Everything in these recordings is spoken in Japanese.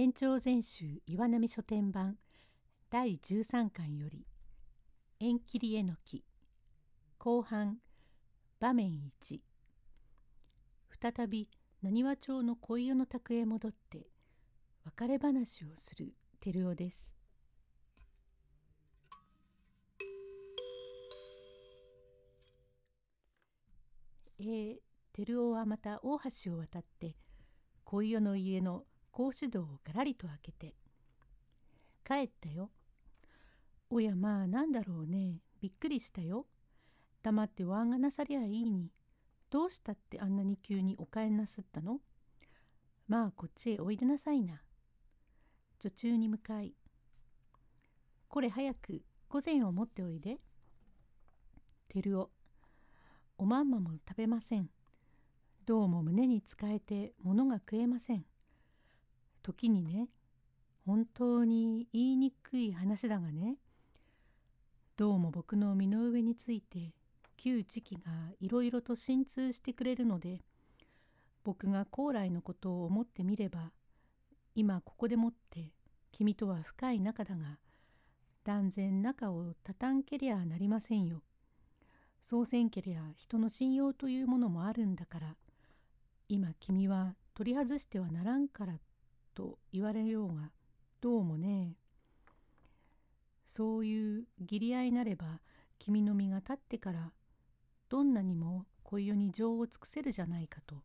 延長全集岩波書店版第13巻より縁切りえのき後半場面1再び浪速町の恋湯の宅へ戻って別れ話をする照夫です。えー、照夫はまた大橋を渡って恋湯の家の格子戸をがらりと開けて「帰ったよ」「おやまあなんだろうねびっくりしたよ」「黙っておんがなさりゃいいにどうしたってあんなに急にお帰んなすったの?」「まあこっちへおいでなさいな」女中に向かい「これ早く御膳を持っておいで」照夫おまんまも食べません。どうも胸に使えて物が食えません。時にね本当に言いにくい話だがねどうも僕の身の上について旧知己がいろいろと心痛してくれるので僕が高麗のことを思ってみれば今ここでもって君とは深い仲だが断然仲をたたんけりゃなりませんよ。そうせんけりゃ人の信用というものもあるんだから今君は取り外してはならんからと言われようがどうもね。そういう義理合いなれば君の身が立ってからどんなにも恋湯に情を尽くせるじゃないかと。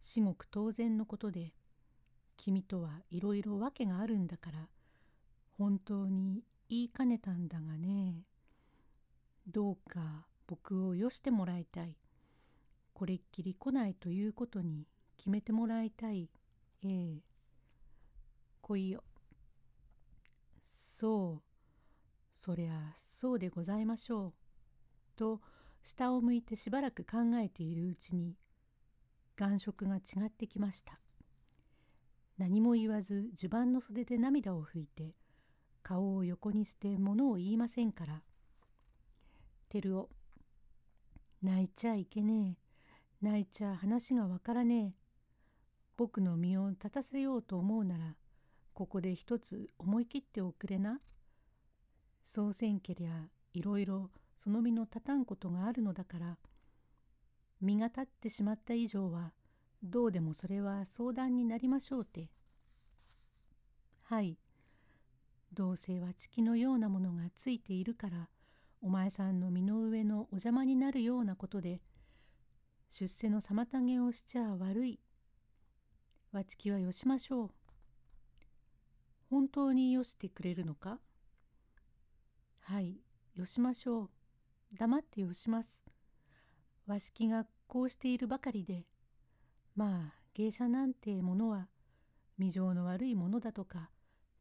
至極当然のことで君とはいろいろ訳があるんだから本当に言いかねたんだがね。どうか僕をよしてもらいたい。これっきり来ないということに決めてもらいたい。ええ。来いよ。そう、そりゃそうでございましょう。と下を向いてしばらく考えているうちに眼色が違ってきました。何も言わず襦袢の袖で涙を拭いて顔を横にして物を言いませんから。照夫泣いちゃいけねえ泣いちゃ話がわからねえ僕の身を立たせようと思うならここで一つ思い切っておくれな。そうせんけりゃいろいろその身の立たんことがあるのだから身が立ってしまった以上はどうでもそれは相談になりましょうて。はい。どうせはチキのようなものがついているからお前さんの身の上のお邪魔になるようなことで出世の妨げをしちゃ悪い。わちきはよしましょう。本当によしてくれるのか？はい、よしましょう。黙ってよします。わしきがこうしているばかりで、まあ芸者なんてものは未情の悪いものだとか、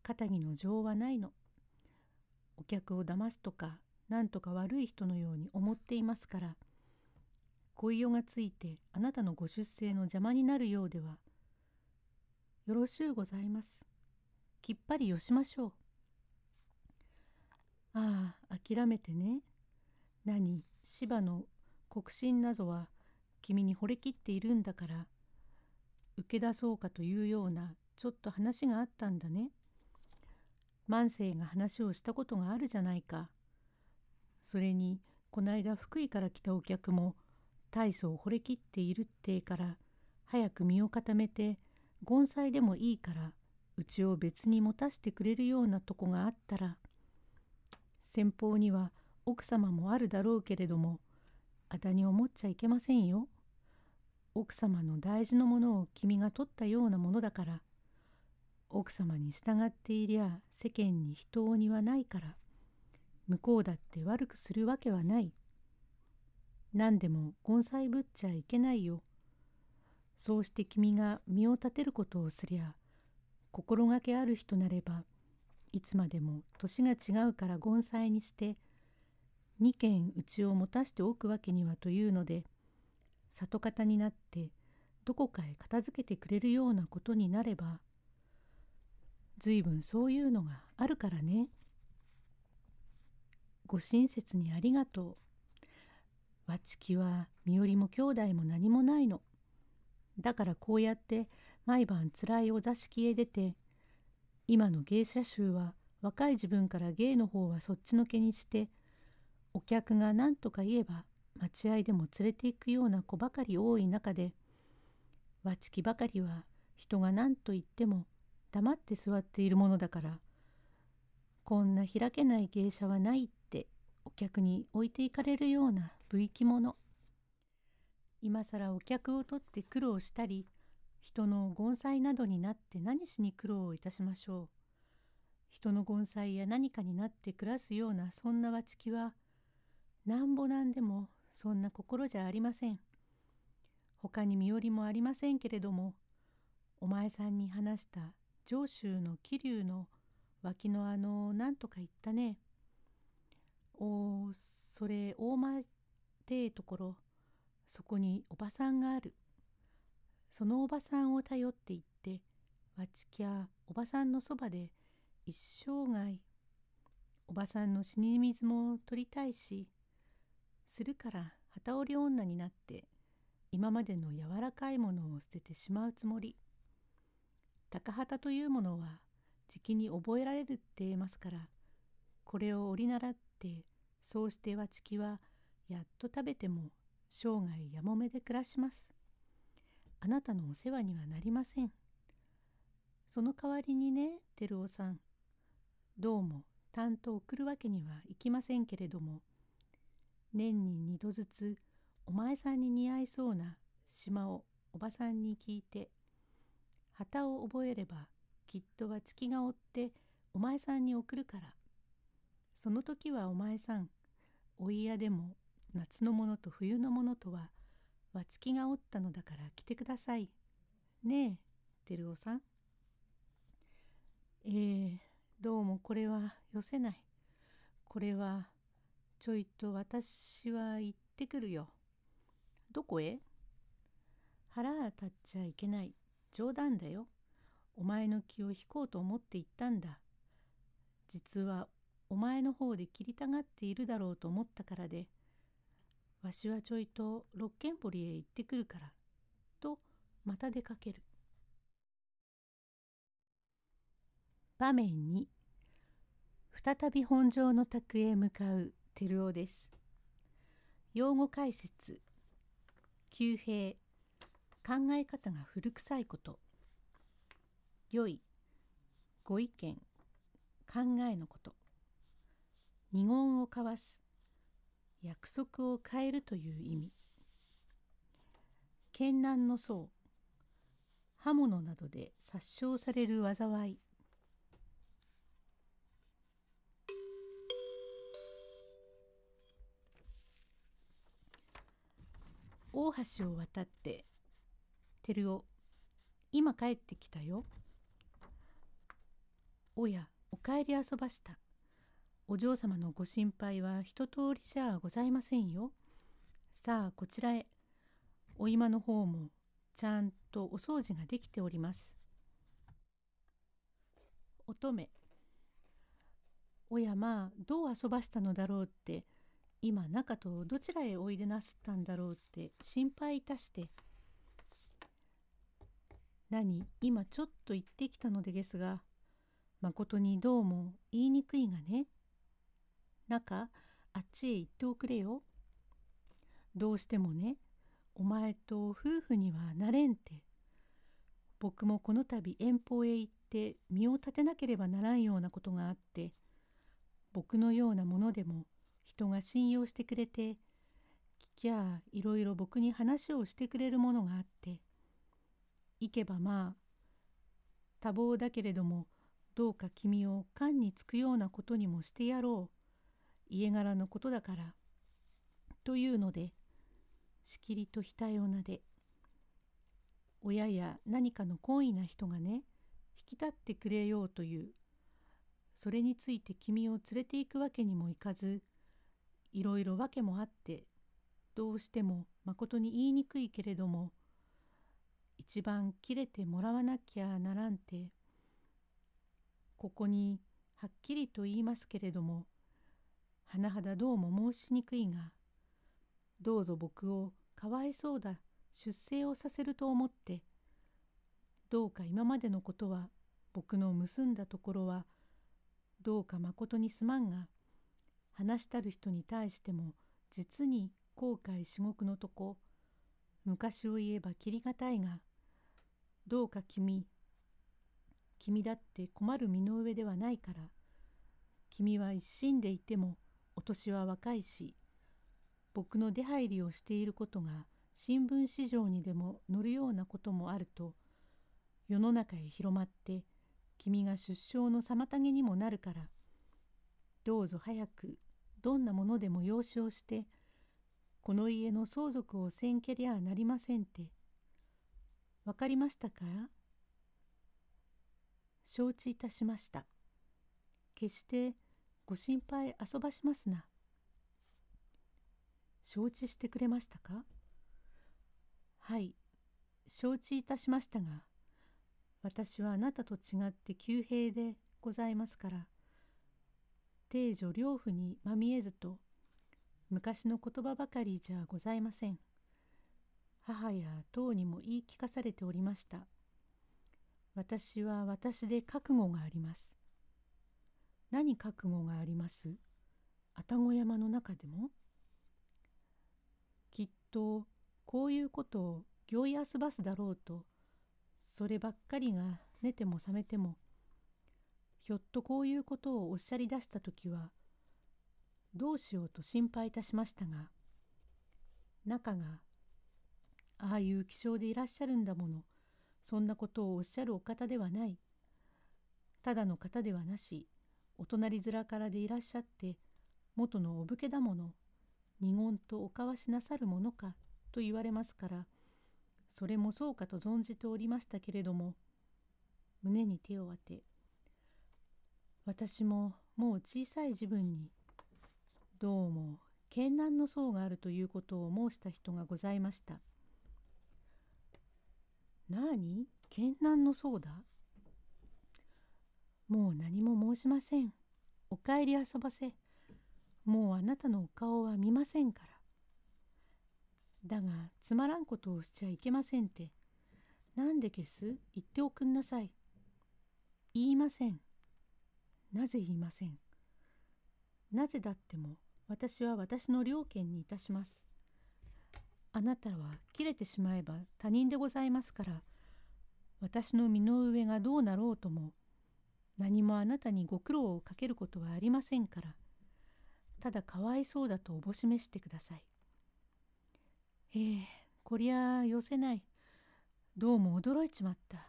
肩着の情はないの。お客を騙すとか、なんとか悪い人のように思っていますから、恋夜がついてあなたのご出世の邪魔になるようでは、よろしゅうございます。きっぱりよしましょう。ああ、諦めてね。何、芝の国心なぞは君に惚れきっているんだから、受け出そうかというようなちょっと話があったんだね。万世が話をしたことがあるじゃないか。それに、こないだ福井から来たお客も大層惚れきっているってから、早く身を固めて、盆栽でもいいからうちを別に持たせてくれるようなとこがあったら先方には奥様もあるだろうけれどもあだに思っちゃいけませんよ。奥様の大事なものを君が取ったようなものだから奥様に従っていりゃ世間に人をにはないから向こうだって悪くするわけはない。何でも根菜ぶっちゃいけないよ。そうして君が身を立てることをすりゃ心がけある人なればいつまでも年が違うから盆栽にして二軒うちを持たしておくわけにはというので里方になってどこかへ片付けてくれるようなことになれば随分そういうのがあるからね。ご親切にありがとう。わちきは身寄りも兄弟も何もないの。だからこうやって毎晩つらいお座敷へ出て今の芸者衆は若い自分から芸の方はそっちのけにしてお客が何とか言えば待合でも連れて行くような子ばかり多い中でわちきばかりは人が何と言っても黙って座っているものだからこんな開けない芸者はないってお客に置いていかれるような不意気者今更お客を取って苦労したり人の盆栽などになって何しに苦労をいたしましょう。人の盆栽や何かになって暮らすようなそんなわちきはなんぼなんでもそんな心じゃありません。他に身寄りもありませんけれどもお前さんに話した上州の桐生の脇のあの何とか言ったね。おそれ大間てところそこにおばさんがある。そのおばさんを頼って行ってわちきゃおばさんのそばで一生涯おばさんの死に水も取りたいしするから旗織り女になって今までの柔らかいものを捨ててしまうつもり高旗というものはじきに覚えられるって言えますからこれを折り習ってそうしてわちきはやっと食べても生涯やもめで暮らします。あなたのお世話にはなりません。その代わりにね、照夫さん。どうも担当送るわけにはいきませんけれども、年に二度ずつお前さんに似合いそうな島をおばさんに聞いて、旗を覚えればきっとは月が追ってお前さんに送るから。その時はお前さん、お嫌でも夏のものと冬のものとはわちきがおったのだから来てください。ねえ、照夫さん。えー、どうもこれはよせない。これはちょいと私は行ってくるよ。どこへ？腹立っちゃいけない。冗談だよ。お前の気を引こうと思って行ったんだ。実はお前の方で切りたがっているだろうと思ったからで、わしはちょいと六軒堀へ行ってくるから、とまた出かける。場面に再び本庄の宅へ向かう照夫です。用語解説旧兵考え方が古臭いこと良いご意見考えのこと二言を交わす約束を変えるという意味。剣難の層刃物などで殺傷される災い。大橋を渡って照夫今帰ってきたよ。おやお帰り遊ばした。お嬢様のご心配は一通りじゃございませんよ。さあこちらへ。お今の方もちゃんとお掃除ができております。乙女。おやまあどう遊ばしたのだろうって今中とどちらへおいでなすったんだろうって心配いたして。何？今ちょっと行ってきたのでですがまことにどうも言いにくいがね。中あっちへ行っておくれよ。どうしてもねお前と夫婦にはなれんて。僕もこの度遠方へ行って身を立てなければならんようなことがあって僕のようなものでも人が信用してくれて聞きゃいろいろ僕に話をしてくれるものがあって行けばまあ多忙だけれどもどうか君を勘につくようなことにもしてやろう家柄のことだから。というのでしきりと額をなで親や何かの懇意な人がね引き立ってくれようというそれについて君を連れて行くわけにもいかずいろいろ訳もあってどうしてもまことに言いにくいけれども一番切れてもらわなきゃならんてここにはっきりと言いますけれども甚だどうも申しにくいがどうぞ僕をかわいそうだ出世をさせると思ってどうか今までのことは僕の結んだところはどうかまことにすまんが話したる人に対しても実に後悔至極のとこ昔を言えば切りがたいがどうか君君だって困る身の上ではないから君は一心でいてもお年は若いし僕の出入りをしていることが新聞市場にでも載るようなこともあると世の中へ広まって君が出生の妨げにもなるからどうぞ早くどんなものでも養子をしてこの家の相続をせんけりゃなりませんって。わかりましたか？承知いたしました。決してご心配遊ばしますな。承知してくれましたか？はい、承知いたしましたが、私はあなたと違って旧兵でございますから、定女両夫にまみえずと、昔の言葉ばかりじゃございません。母や父にも言い聞かされておりました。私は私で覚悟があります。何覚悟があります？愛宕山の中でも？きっとこういうことを行為遊ばすだろうとそればっかりが寝ても覚めてもひょっとこういうことをおっしゃり出した時はどうしようと心配いたしましたが中がああいう気性でいらっしゃるんだものそんなことをおっしゃるお方ではない。ただの方ではなし。お隣面からでいらっしゃって元のお武家だもの二言とお交わしなさるものかと言われますからそれもそうかと存じておりましたけれども胸に手を当て私ももう小さい自分にどうも絢爛の層があるということを申した人がございました。何？絢爛の層だ？もう何も申しません。お帰り遊ばせ。もうあなたのお顔は見ませんから。だがつまらんことをしちゃいけませんって。なんで消す？言っておくんなさい。言いません。なぜ言いません？なぜだっても私は私の両権にいたします。あなたは切れてしまえば他人でございますから、私の身の上がどうなろうとも、何もあなたにご苦労をかけることはありませんから、ただかわいそうだとおぼしめしてください。ええこりゃあよせない。どうも驚いちまった。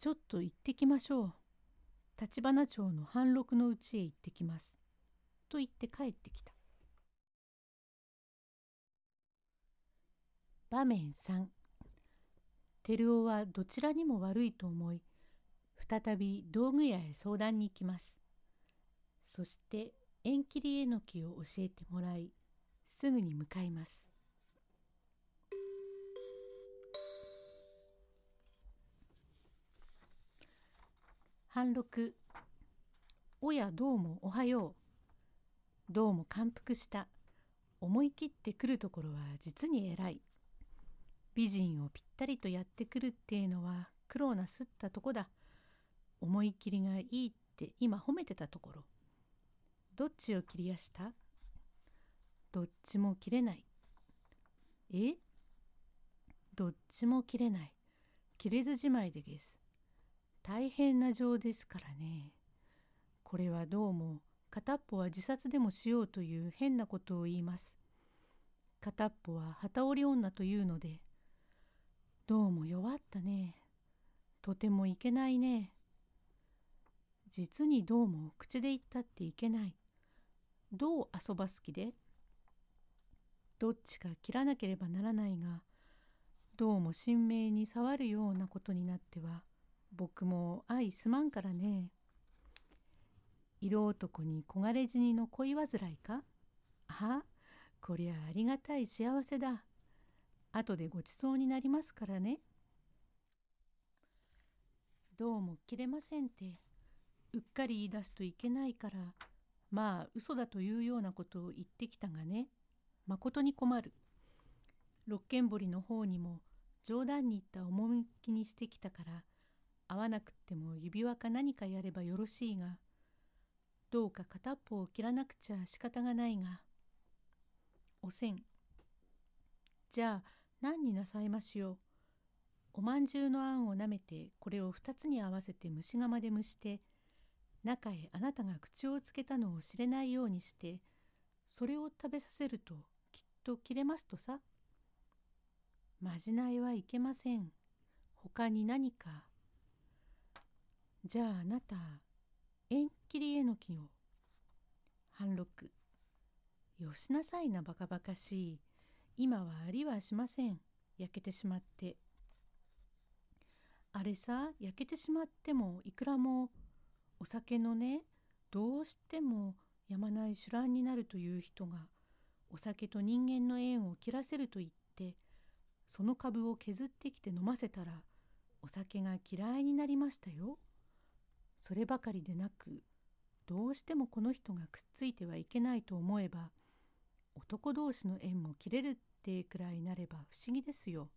ちょっと行ってきましょう。立花町の半六のうちへ行ってきます。と言って帰ってきた。場面3照夫はどちらにも悪いと思い再び道具屋へ相談に行きますそして縁切りえのきを教えてもらいすぐに向かいます半六おやどうもおはようどうも感服した。思い切ってくるところは実に偉い。美人をぴったりとやってくるっていうのは苦労なすったとこだ。思い切りがいいって今褒めてたところ。どっちを切りやした？どっちも切れない。え？どっちも切れない。切れずじまいでです。大変な情ですからね。これはどうも片っぽは自殺でもしようという変なことを言います。片っぽは旗織り女というので、どうも弱ったね。とてもいけないね。実にどうも口で言ったっていけない。どう遊ばす気で？どっちか切らなければならないが、どうも神明に触るようなことになっては、僕も相すまんからね。色男に焦がれ死にの恋煩いか？あこりゃありがたい幸せだ。後でごちそうになりますからね。どうも切れませんって。うっかり言い出すといけないから、まあ嘘だというようなことを言ってきたがね、まことに困る。六軒堀の方にも冗談に言った趣にしてきたから、合わなくっても指輪か何かやればよろしいが、どうか片っぽを切らなくちゃ仕方がないが。おせん。じゃあ何になさいましよう。おまんじゅうのあんをなめてこれを二つに合わせて蒸し釜で蒸して中へあなたが口をつけたのを知れないようにしてそれを食べさせるときっと切れますとさ。まじないはいけません。他に何か。じゃああなた、縁切りえのきを。半六。よしなさいなバカバカしい。今はありはしません。焼けてしまって。あれさ、焼けてしまってもいくらもお酒のね、どうしてもやまない酒乱になるという人がお酒と人間の縁を切らせると言ってその株を削ってきて飲ませたらお酒が嫌いになりましたよ。そればかりでなくどうしてもこの人がくっついてはいけないと思えば男同士の縁も切れるってくらいなれば不思議ですよ。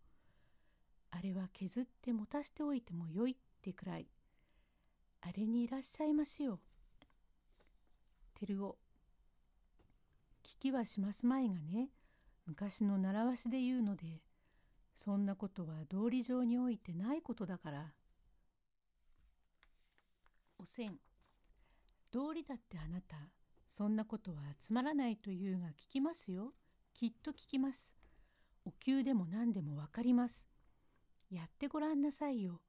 あれは削って持たしておいてもよいってくらいあれにいらっしゃいましよ。照夫聞きはしますまいがね昔の習わしで言うのでそんなことは道理上においてないことだから。おせん。道理だってあなたそんなことはつまらないというが聞きますよ。きっと聞きます。お灸でも何でもわかります。やってごらんなさいよ。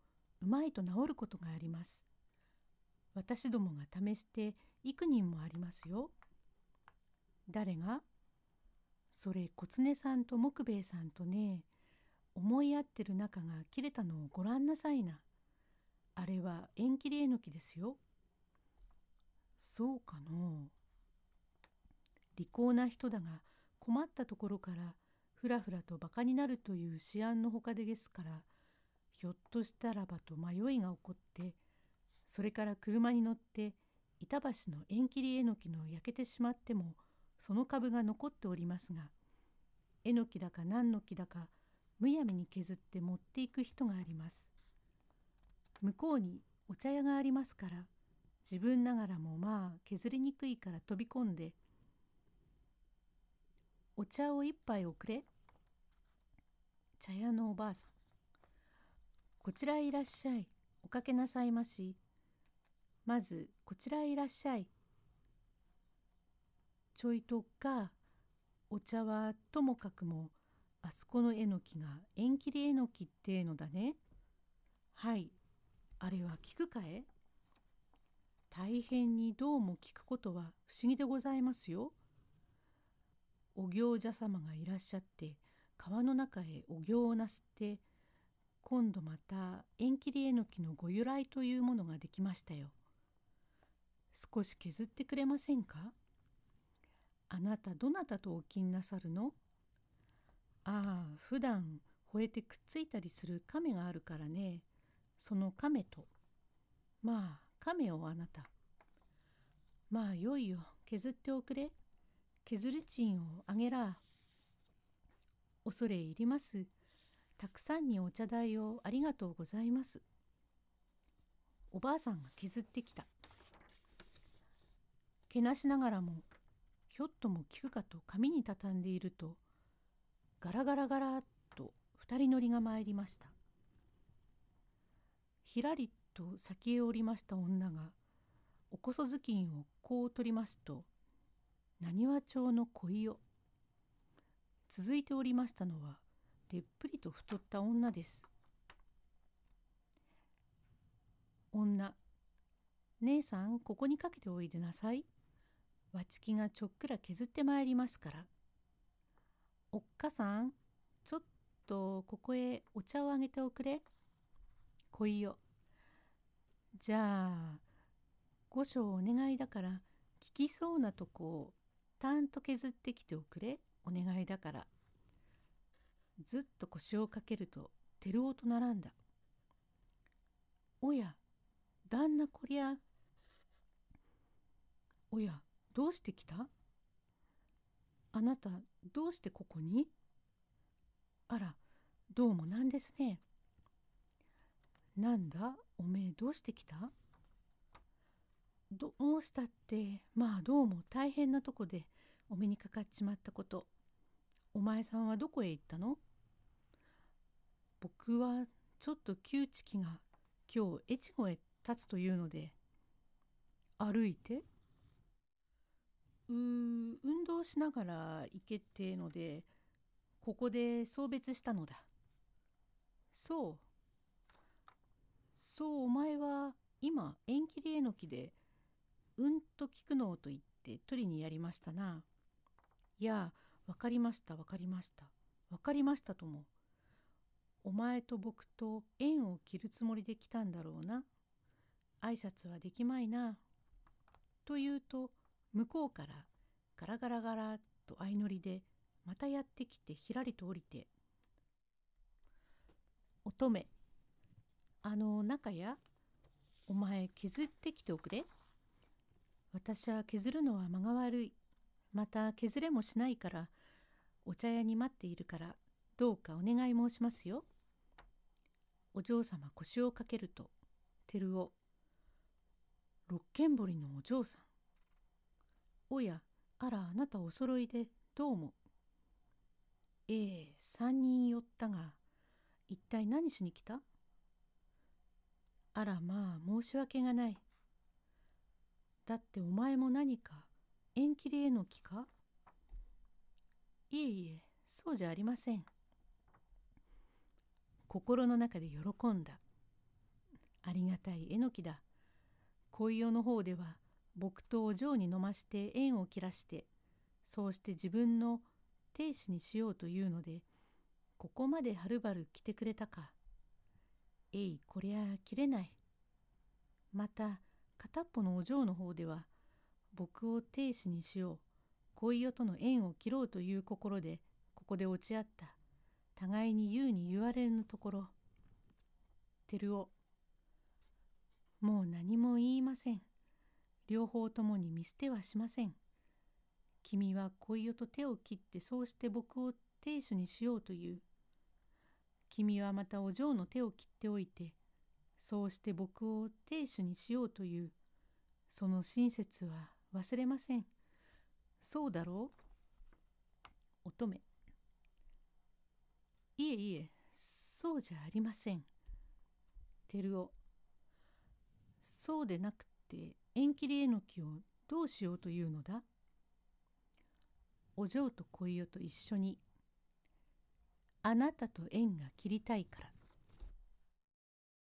うまいと治ることがあります。私どもが試して幾人もありますよ誰が？それ小常さんと木兵衛さんとね思い合ってる仲が切れたのをごらんなさいな。あれは縁切りえのきですよ。そうかの？利口な人だが困ったところからふらふらとバカになるという思案のほかでですからひょっとしたらばと迷いが起こってそれから車に乗って板橋の縁切りえのきの焼けてしまってもその株が残っておりますがえのきだか何の木だかむやみに削って持っていく人があります。向こうにお茶屋がありますから自分ながらもまあ削りにくいから飛び込んで「お茶を一杯おくれ」茶屋のおばあさん「こちらへいらっしゃい。おかけなさいまし」まずこちらへいらっしゃいちょいとかお茶はともかくもあそこのえのきが縁切りえのきってのだね。はい、あれは聞くかえ大変にどうも聞くことは不思議でございますよ。お行者様がいらっしゃって川の中へお行をなすって今度また縁切りえのきのご由来というものができましたよ。少し削ってくれませんか？あなたどなたとお気になさるの？ああ普段吠えてくっついたりする亀があるからね。その亀と。まあ亀をあなた。まあよいよ。削っておくれ。削る賃をあげら。恐れ入ります。たくさんにお茶代をありがとうございます。おばあさんが削ってきた。けなしながらもひょっとも聞くかと紙に畳んでいるとガラガラガラと二人乗りが参りました。ひらりと先へ降りました女がおこそ頭巾をこう取りますと浪速町の恋を続いておりましたのはでっぷりと太った女です。女姉さんここにかけておいでなさい。わちきがちょっくら削ってまいりますからおっかさん、ちょっとここへお茶をあげておくれ。来いよ。じゃあ、御所お願いだから、聞きそうなとこをたんと削ってきておくれ。お願いだから。ずっと腰をかけると、照夫と並んだ。おや、旦那こりゃ。おや、どうして来た？あなたどうしてここに？あらどうもなんですね。なんだ？おめえどうしてきた？どうしたってまあどうも大変なとこでお目にかかっちまったこと。お前さんはどこへ行ったの？僕はちょっと窮地が今日越後へ立つというので。歩いて？運動しながら行けってのでここで送別したのだそうそうお前は今縁切りえのきでうんと聞くのをと言って取りにやりましたな。いやわかりましたわかりましたわかりましたとも。お前と僕と縁を切るつもりで来たんだろうな。挨拶はできまいな。と言うと向こうからガラガラガラと相乗りでまたやってきてひらりと降りて「乙女あの中やお前削ってきておくれ。私は削るのは間が悪い。また削れもしないから、お茶屋に待っているから、どうかお願い申しますよ。お嬢様腰をかけると、照夫。六軒堀のお嬢さん。おや、あら、あなたお揃いで、どうも。ええ、三人寄ったが、一体何しに来た？あらまあ申し訳がない。だってお前も何か縁切りへの気か？いえいえ、そうじゃありません。心の中で喜んだ。ありがたいえのきだ。恋代の方では僕とお嬢に飲まして縁を切らして、そうして自分の亭主にしようというので、ここまではるばる来てくれたか。えいこりゃ切れない。また片っぽのお嬢の方では僕を亭主にしよう。恋代との縁を切ろうという心でここで落ち合った。互いに言うに言われぬところ。照夫もう何も言いません。両方ともに見捨てはしません君は恋代と手を切ってそうして僕を亭主にしようという君はまたお嬢の手を切っておいて、そうして僕を亭主にしようという、その親切は忘れません。そうだろう？乙女。いえいえ、そうじゃありません。照夫。そうでなくて縁切りえのきをどうしようというのだお嬢と小よと一緒にあなたと縁が切りたいから。